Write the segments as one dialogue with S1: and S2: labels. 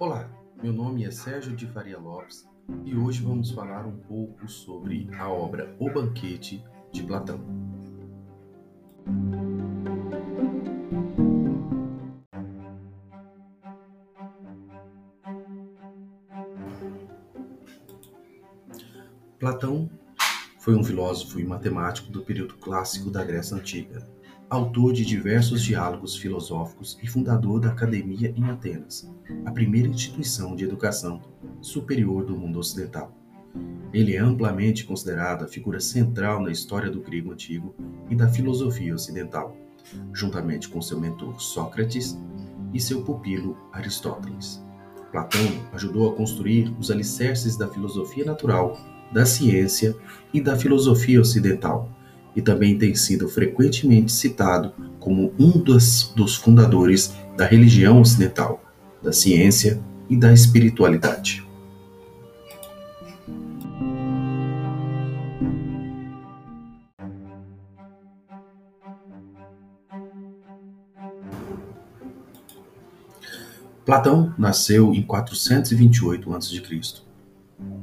S1: Olá, meu nome é Sérgio de Faria Lopes e hoje vamos falar um pouco sobre a obra O Banquete de Platão. Platão foi um filósofo e matemático do período clássico da Grécia Antiga, autor de diversos diálogos filosóficos e fundador da Academia em Atenas, a primeira instituição de educação superior do mundo ocidental. Ele é amplamente considerado a figura central na história do grego antigo e da filosofia ocidental, juntamente com seu mentor Sócrates e seu pupilo Aristóteles. Platão ajudou a construir os alicerces da filosofia natural, da ciência e da filosofia ocidental, e também tem sido frequentemente citado como um dos, dos fundadores da religião ocidental, da ciência e da espiritualidade. Platão nasceu em 428 a.C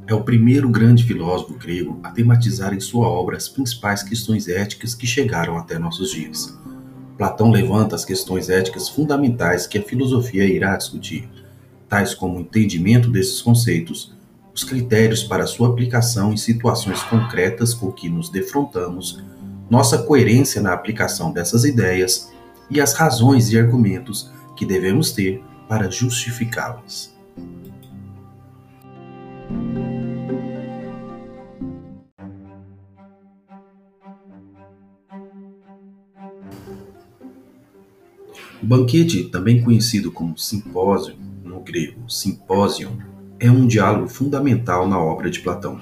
S1: é o primeiro grande filósofo grego a tematizar em sua obra as principais questões éticas que chegaram até nossos dias. Platão levanta as questões éticas fundamentais que a filosofia irá discutir, tais como o entendimento desses conceitos, os critérios para sua aplicação em situações concretas com que nos defrontamos, nossa coerência na aplicação dessas ideias e as razões e argumentos que devemos ter para justificá-las. O banquete, também conhecido como simpósio, no grego simpósion, é um diálogo fundamental na obra de Platão,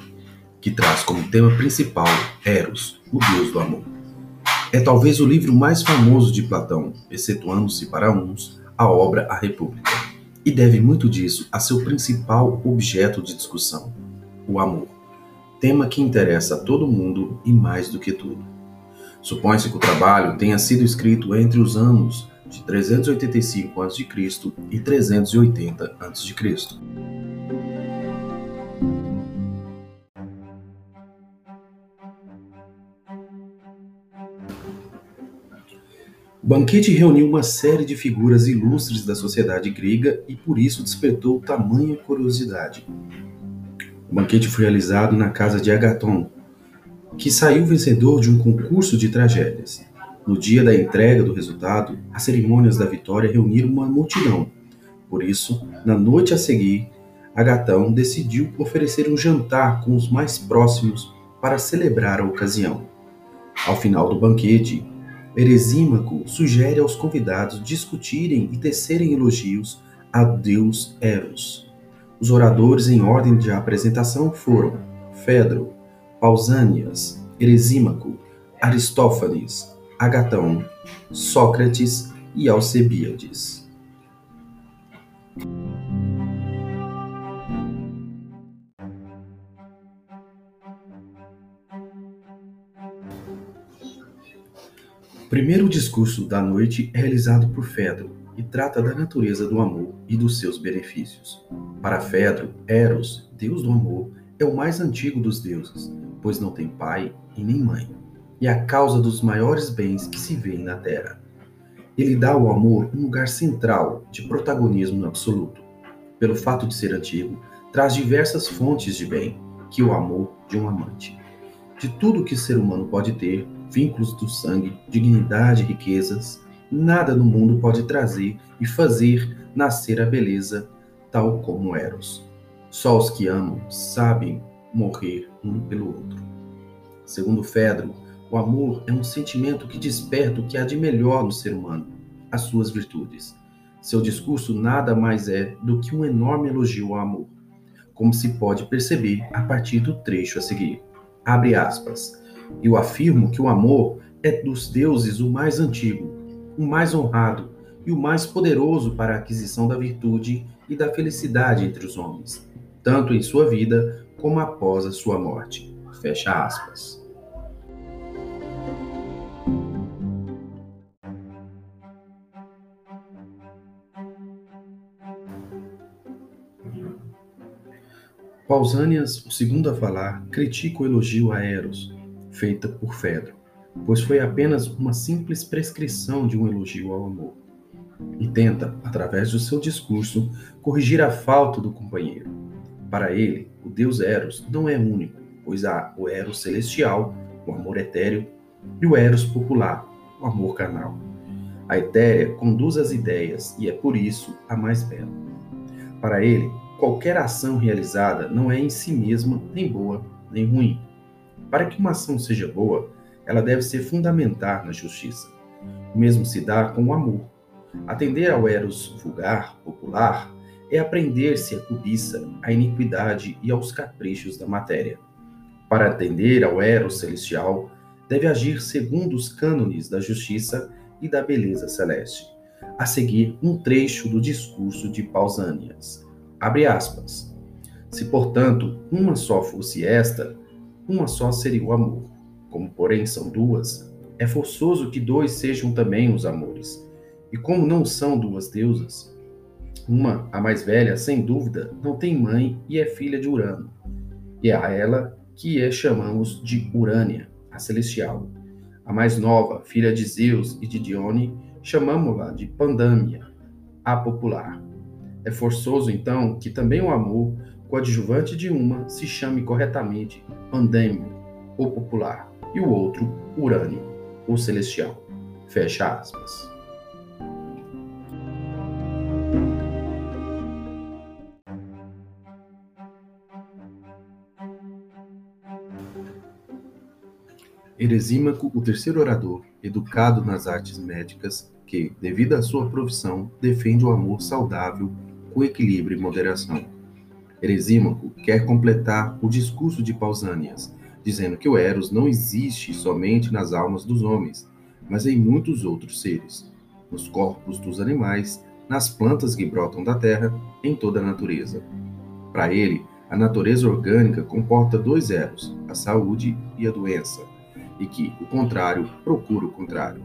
S1: que traz como tema principal Eros, o deus do amor. É talvez o livro mais famoso de Platão, excetuando-se para uns a obra A República, e deve muito disso a seu principal objeto de discussão, o amor, tema que interessa a todo mundo e mais do que tudo. Supõe-se que o trabalho tenha sido escrito entre os anos de 385 a.C. e 380 a.C. O banquete reuniu uma série de figuras ilustres da sociedade grega e por isso despertou tamanha curiosidade. O banquete foi realizado na casa de Agaton, que saiu vencedor de um concurso de tragédias. No dia da entrega do resultado, as cerimônias da vitória reuniram uma multidão. Por isso, na noite a seguir, Agatão decidiu oferecer um jantar com os mais próximos para celebrar a ocasião. Ao final do banquete, Eresímaco sugere aos convidados discutirem e tecerem elogios a Deus Eros. Os oradores em ordem de apresentação foram Fedro, Pausanias, Eresímaco, Aristófanes, Agatão, Sócrates e Alcebíades. O primeiro discurso da noite é realizado por Fedro e trata da natureza do amor e dos seus benefícios. Para Fedro, Eros, deus do amor, é o mais antigo dos deuses, pois não tem pai e nem mãe e a causa dos maiores bens que se vêem na Terra. Ele dá ao amor um lugar central de protagonismo absoluto. Pelo fato de ser antigo, traz diversas fontes de bem, que o amor de um amante. De tudo que o ser humano pode ter, vínculos do sangue, dignidade, riquezas, nada no mundo pode trazer e fazer nascer a beleza tal como Eros. Só os que amam sabem morrer um pelo outro. Segundo Fedro, o amor é um sentimento que desperta o que há de melhor no ser humano, as suas virtudes. Seu discurso nada mais é do que um enorme elogio ao amor, como se pode perceber a partir do trecho a seguir. Abre aspas. Eu afirmo que o amor é dos deuses o mais antigo, o mais honrado e o mais poderoso para a aquisição da virtude e da felicidade entre os homens, tanto em sua vida como após a sua morte. Fecha aspas. Pausanias, o segundo a falar, critica o elogio a Eros, feita por Fedro, pois foi apenas uma simples prescrição de um elogio ao amor. E tenta, através do seu discurso, corrigir a falta do companheiro. Para ele, o deus Eros não é único, pois há o Eros celestial, o amor etéreo, e o Eros popular, o amor carnal. A etérea conduz as ideias e é por isso a mais bela. Para ele, qualquer ação realizada não é em si mesma nem boa nem ruim. Para que uma ação seja boa, ela deve ser fundamentar na justiça. O mesmo se dá com o amor. Atender ao eros vulgar, popular, é aprender-se a cobiça, a iniquidade e aos caprichos da matéria. Para atender ao eros celestial, deve agir segundo os cânones da justiça e da beleza celeste. A seguir, um trecho do discurso de Pausanias. Abre aspas. Se, portanto, uma só fosse esta, uma só seria o amor. Como, porém, são duas, é forçoso que dois sejam também os amores. E como não são duas deusas, uma, a mais velha, sem dúvida, não tem mãe e é filha de Urano. E é a ela que é chamamos de Urânia, a celestial. A mais nova, filha de Zeus e de Dione, chamamos-la de Pandâmia, a popular. É forçoso, então, que também o amor, coadjuvante de uma, se chame corretamente Pandêmio, ou popular, e o outro, Urânio, ou celestial. Fecha aspas. Eresímaco, o terceiro orador, educado nas artes médicas, que, devido à sua profissão, defende o amor saudável com equilíbrio e moderação. Eresímaco quer completar o discurso de Pausanias, dizendo que o Eros não existe somente nas almas dos homens, mas em muitos outros seres, nos corpos dos animais, nas plantas que brotam da terra, em toda a natureza. Para ele, a natureza orgânica comporta dois Eros, a saúde e a doença, e que o contrário procura o contrário.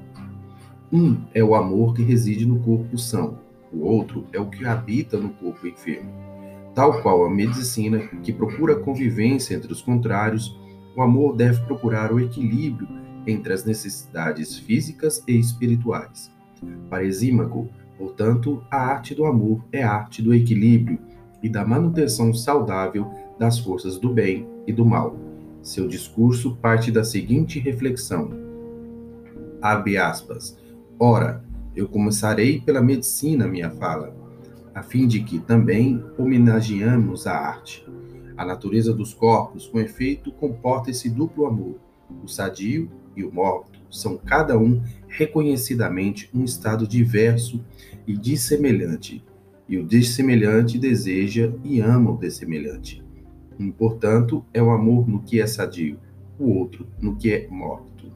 S1: Um é o amor que reside no corpo são, o outro é o que habita no corpo enfermo. Tal qual a medicina, que procura a convivência entre os contrários, o amor deve procurar o equilíbrio entre as necessidades físicas e espirituais. Para Exímaco, portanto, a arte do amor é a arte do equilíbrio e da manutenção saudável das forças do bem e do mal. Seu discurso parte da seguinte reflexão: abre aspas. Ora, eu começarei pela medicina minha fala, a fim de que também homenageamos a arte. A natureza dos corpos, com efeito, comporta esse duplo amor. O sadio e o morto são cada um reconhecidamente um estado diverso e dissemelhante, e o dissemelhante deseja e ama o dessemelhante. Um, portanto, é o amor no que é sadio, o outro no que é morto.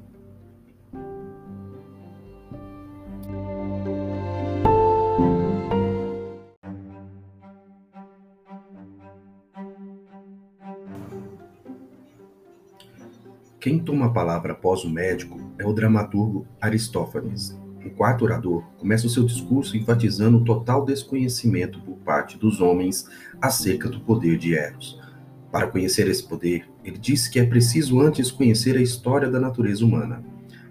S1: Quem toma a palavra após o médico é o dramaturgo Aristófanes. O quarto orador começa o seu discurso enfatizando o total desconhecimento por parte dos homens acerca do poder de Eros. Para conhecer esse poder, ele disse que é preciso antes conhecer a história da natureza humana.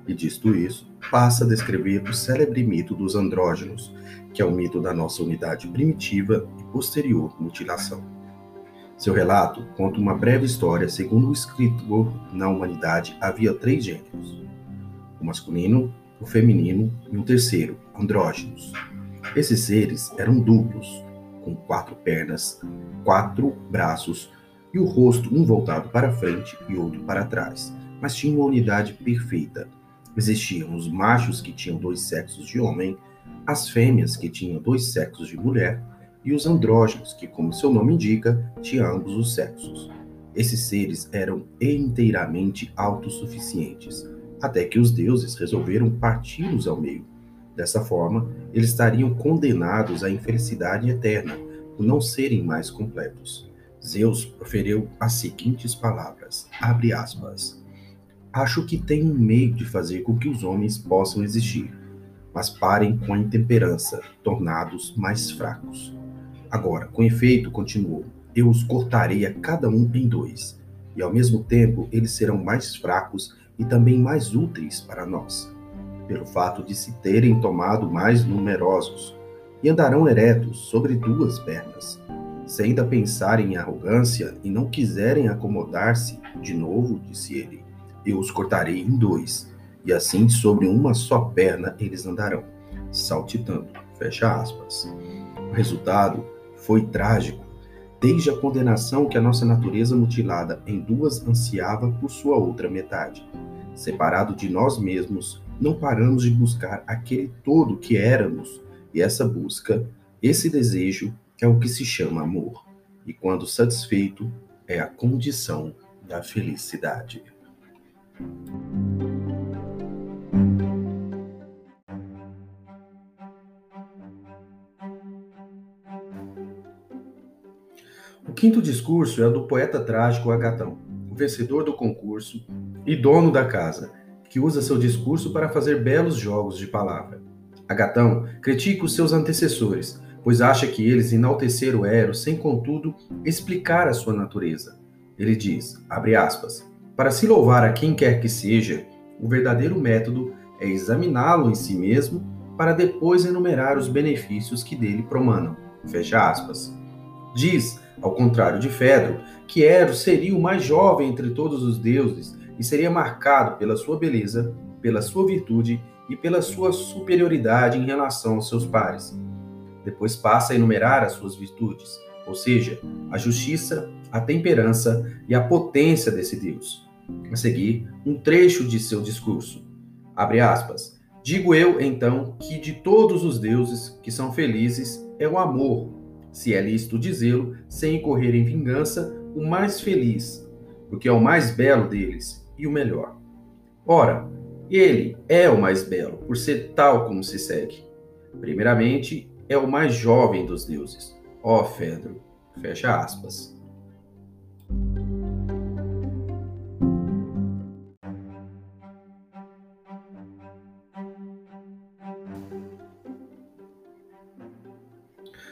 S1: E dito isso, passa a descrever o célebre mito dos andrógenos, que é o mito da nossa unidade primitiva e posterior mutilação. Seu relato conta uma breve história segundo o escritor na humanidade havia três gêneros: o masculino, o feminino e um terceiro, andrógenos. Esses seres eram duplos, com quatro pernas, quatro braços e o rosto um voltado para frente e outro para trás, mas tinham uma unidade perfeita. Existiam os machos que tinham dois sexos de homem, as fêmeas que tinham dois sexos de mulher e os andrógenos, que, como seu nome indica, tinham ambos os sexos. Esses seres eram inteiramente autossuficientes, até que os deuses resolveram parti-los ao meio. Dessa forma, eles estariam condenados à infelicidade eterna por não serem mais completos. Zeus proferiu as seguintes palavras: abre aspas. Acho que tem um meio de fazer com que os homens possam existir, mas parem com a intemperança, tornados mais fracos. Agora, com efeito, continuou: eu os cortarei a cada um em dois, e ao mesmo tempo eles serão mais fracos e também mais úteis para nós, pelo fato de se terem tomado mais numerosos, e andarão eretos sobre duas pernas, se ainda pensarem em arrogância e não quiserem acomodar-se, de novo, disse ele, eu os cortarei em dois, e assim sobre uma só perna eles andarão, saltitando. Fecha aspas. O resultado foi trágico, desde a condenação que a nossa natureza mutilada em duas ansiava por sua outra metade. Separado de nós mesmos, não paramos de buscar aquele todo que éramos, e essa busca, esse desejo, é o que se chama amor. E quando satisfeito, é a condição da felicidade. Quinto discurso é o do poeta trágico Agatão, vencedor do concurso e dono da casa, que usa seu discurso para fazer belos jogos de palavra. Agatão critica os seus antecessores, pois acha que eles enalteceram Eros sem, contudo, explicar a sua natureza. Ele diz, aspas, para se louvar a quem quer que seja, o verdadeiro método é examiná-lo em si mesmo para depois enumerar os benefícios que dele promanam. Fecha aspas. Diz, ao contrário de Fedro, que Eros seria o mais jovem entre todos os deuses e seria marcado pela sua beleza, pela sua virtude e pela sua superioridade em relação aos seus pares. Depois passa a enumerar as suas virtudes, ou seja, a justiça, a temperança e a potência desse Deus. A seguir, um trecho de seu discurso. Abre aspas. Digo eu, então, que de todos os deuses que são felizes é o amor, se é lícito dizê-lo, sem incorrer em vingança, o mais feliz, porque é o mais belo deles e o melhor. Ora, ele é o mais belo, por ser tal como se segue. Primeiramente, é o mais jovem dos deuses. Ó Fedro, fecha aspas.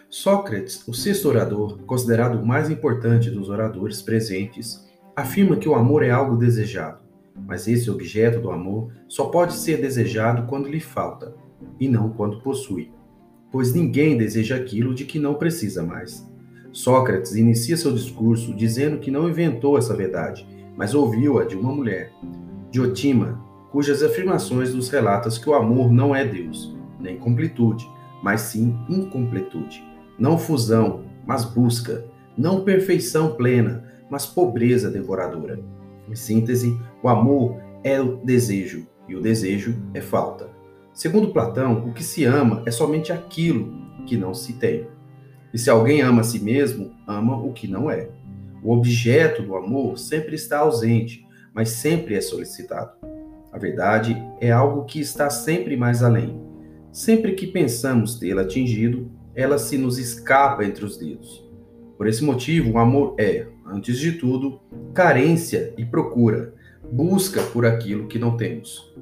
S1: Sócrates, o sexto orador, considerado o mais importante dos oradores presentes, afirma que o amor é algo desejado, mas esse objeto do amor só pode ser desejado quando lhe falta, e não quando possui pois ninguém deseja aquilo de que não precisa mais. Sócrates inicia seu discurso dizendo que não inventou essa verdade, mas ouviu-a de uma mulher, Diotima, cujas afirmações nos relatam que o amor não é Deus, nem completude, mas sim incompletude, não fusão, mas busca, não perfeição plena, mas pobreza devoradora. Em síntese, o amor é o desejo e o desejo é falta. Segundo Platão, o que se ama é somente aquilo que não se tem. E se alguém ama a si mesmo, ama o que não é. O objeto do amor sempre está ausente, mas sempre é solicitado. A verdade é algo que está sempre mais além. Sempre que pensamos tê-la atingido, ela se nos escapa entre os dedos. Por esse motivo, o amor é, antes de tudo, carência e procura, busca por aquilo que não temos.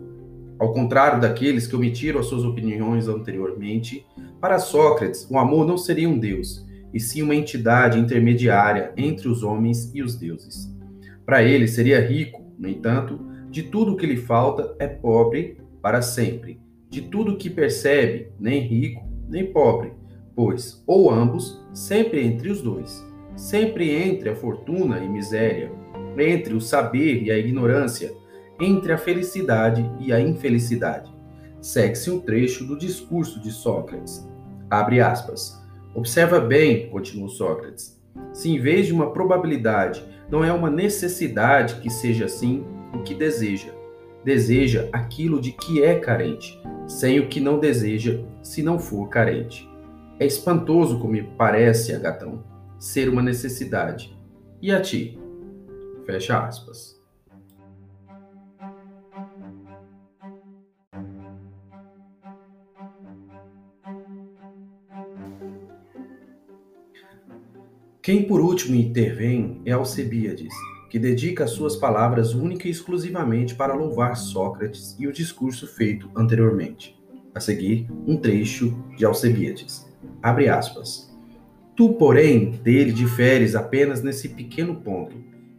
S1: Ao contrário daqueles que omitiram as suas opiniões anteriormente, para Sócrates, o amor não seria um deus, e sim uma entidade intermediária entre os homens e os deuses. Para ele, seria rico, no entanto, de tudo que lhe falta é pobre para sempre. De tudo que percebe, nem rico, nem pobre, pois, ou ambos, sempre entre os dois, sempre entre a fortuna e miséria, entre o saber e a ignorância, entre a felicidade e a infelicidade. Segue-se um trecho do discurso de Sócrates. Abre aspas. Observa bem, continuou Sócrates, se em vez de uma probabilidade não é uma necessidade que seja assim o que deseja. Deseja aquilo de que é carente, sem o que não deseja se não for carente. É espantoso como me parece, Agatão, ser uma necessidade. E a ti? Fecha aspas. Quem por último intervém é Alcebíades, que dedica as suas palavras única e exclusivamente para louvar Sócrates e o discurso feito anteriormente. A seguir, um trecho de Alcebíades. Abre aspas. Tu, porém, dele diferes apenas nesse pequeno ponto,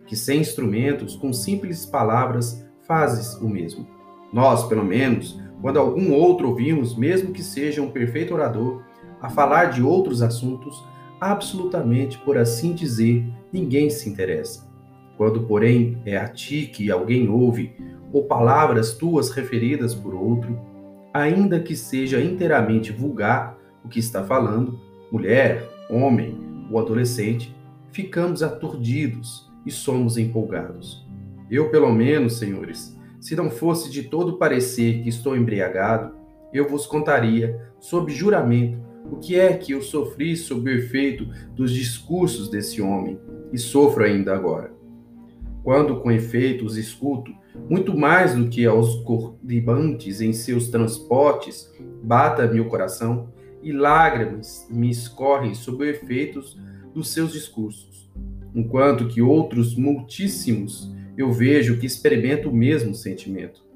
S1: que sem instrumentos, com simples palavras, fazes o mesmo. Nós, pelo menos, quando algum outro ouvimos, mesmo que seja um perfeito orador, a falar de outros assuntos, absolutamente, por assim dizer, ninguém se interessa. Quando, porém, é a ti que alguém ouve, ou palavras tuas referidas por outro, ainda que seja inteiramente vulgar o que está falando, mulher, homem ou adolescente, ficamos aturdidos e somos empolgados. Eu, pelo menos, senhores, se não fosse de todo parecer que estou embriagado, eu vos contaria, sob juramento, o que é que eu sofri sob o efeito dos discursos desse homem, e sofro ainda agora. Quando, com efeito, os escuto, muito mais do que aos corribantes em seus transportes, bata-me o coração, e lágrimas me escorrem sob o efeito dos seus discursos, enquanto que outros multíssimos eu vejo que experimentam o mesmo sentimento.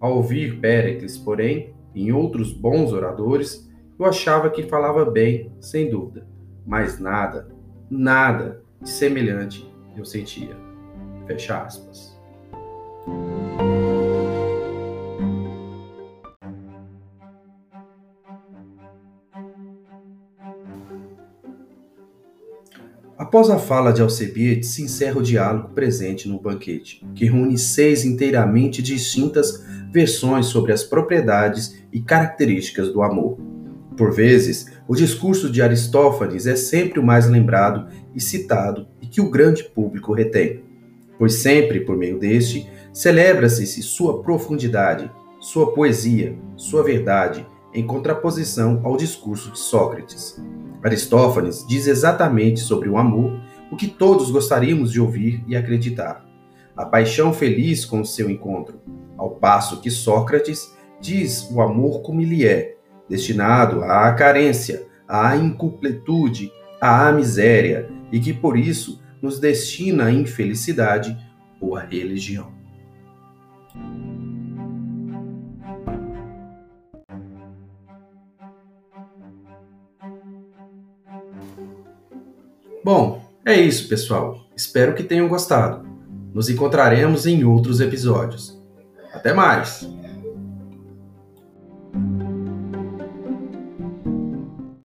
S1: Ao ouvir Péricles, porém, em outros bons oradores, eu achava que falava bem, sem dúvida, mas nada, nada de semelhante eu sentia. Fecha aspas. Após a fala de Alcebiades, se encerra o diálogo presente no banquete, que reúne seis inteiramente distintas versões sobre as propriedades e características do amor. Por vezes, o discurso de Aristófanes é sempre o mais lembrado e citado e que o grande público retém, pois sempre, por meio deste, celebra-se sua profundidade, sua poesia, sua verdade, em contraposição ao discurso de Sócrates. Aristófanes diz exatamente sobre o amor o que todos gostaríamos de ouvir e acreditar. A paixão feliz com o seu encontro, ao passo que Sócrates diz o amor como ele é, destinado à carência, à incompletude, à miséria, e que por isso nos destina à infelicidade ou à religião. Bom, é isso, pessoal. Espero que tenham gostado. Nos encontraremos em outros episódios. Até mais!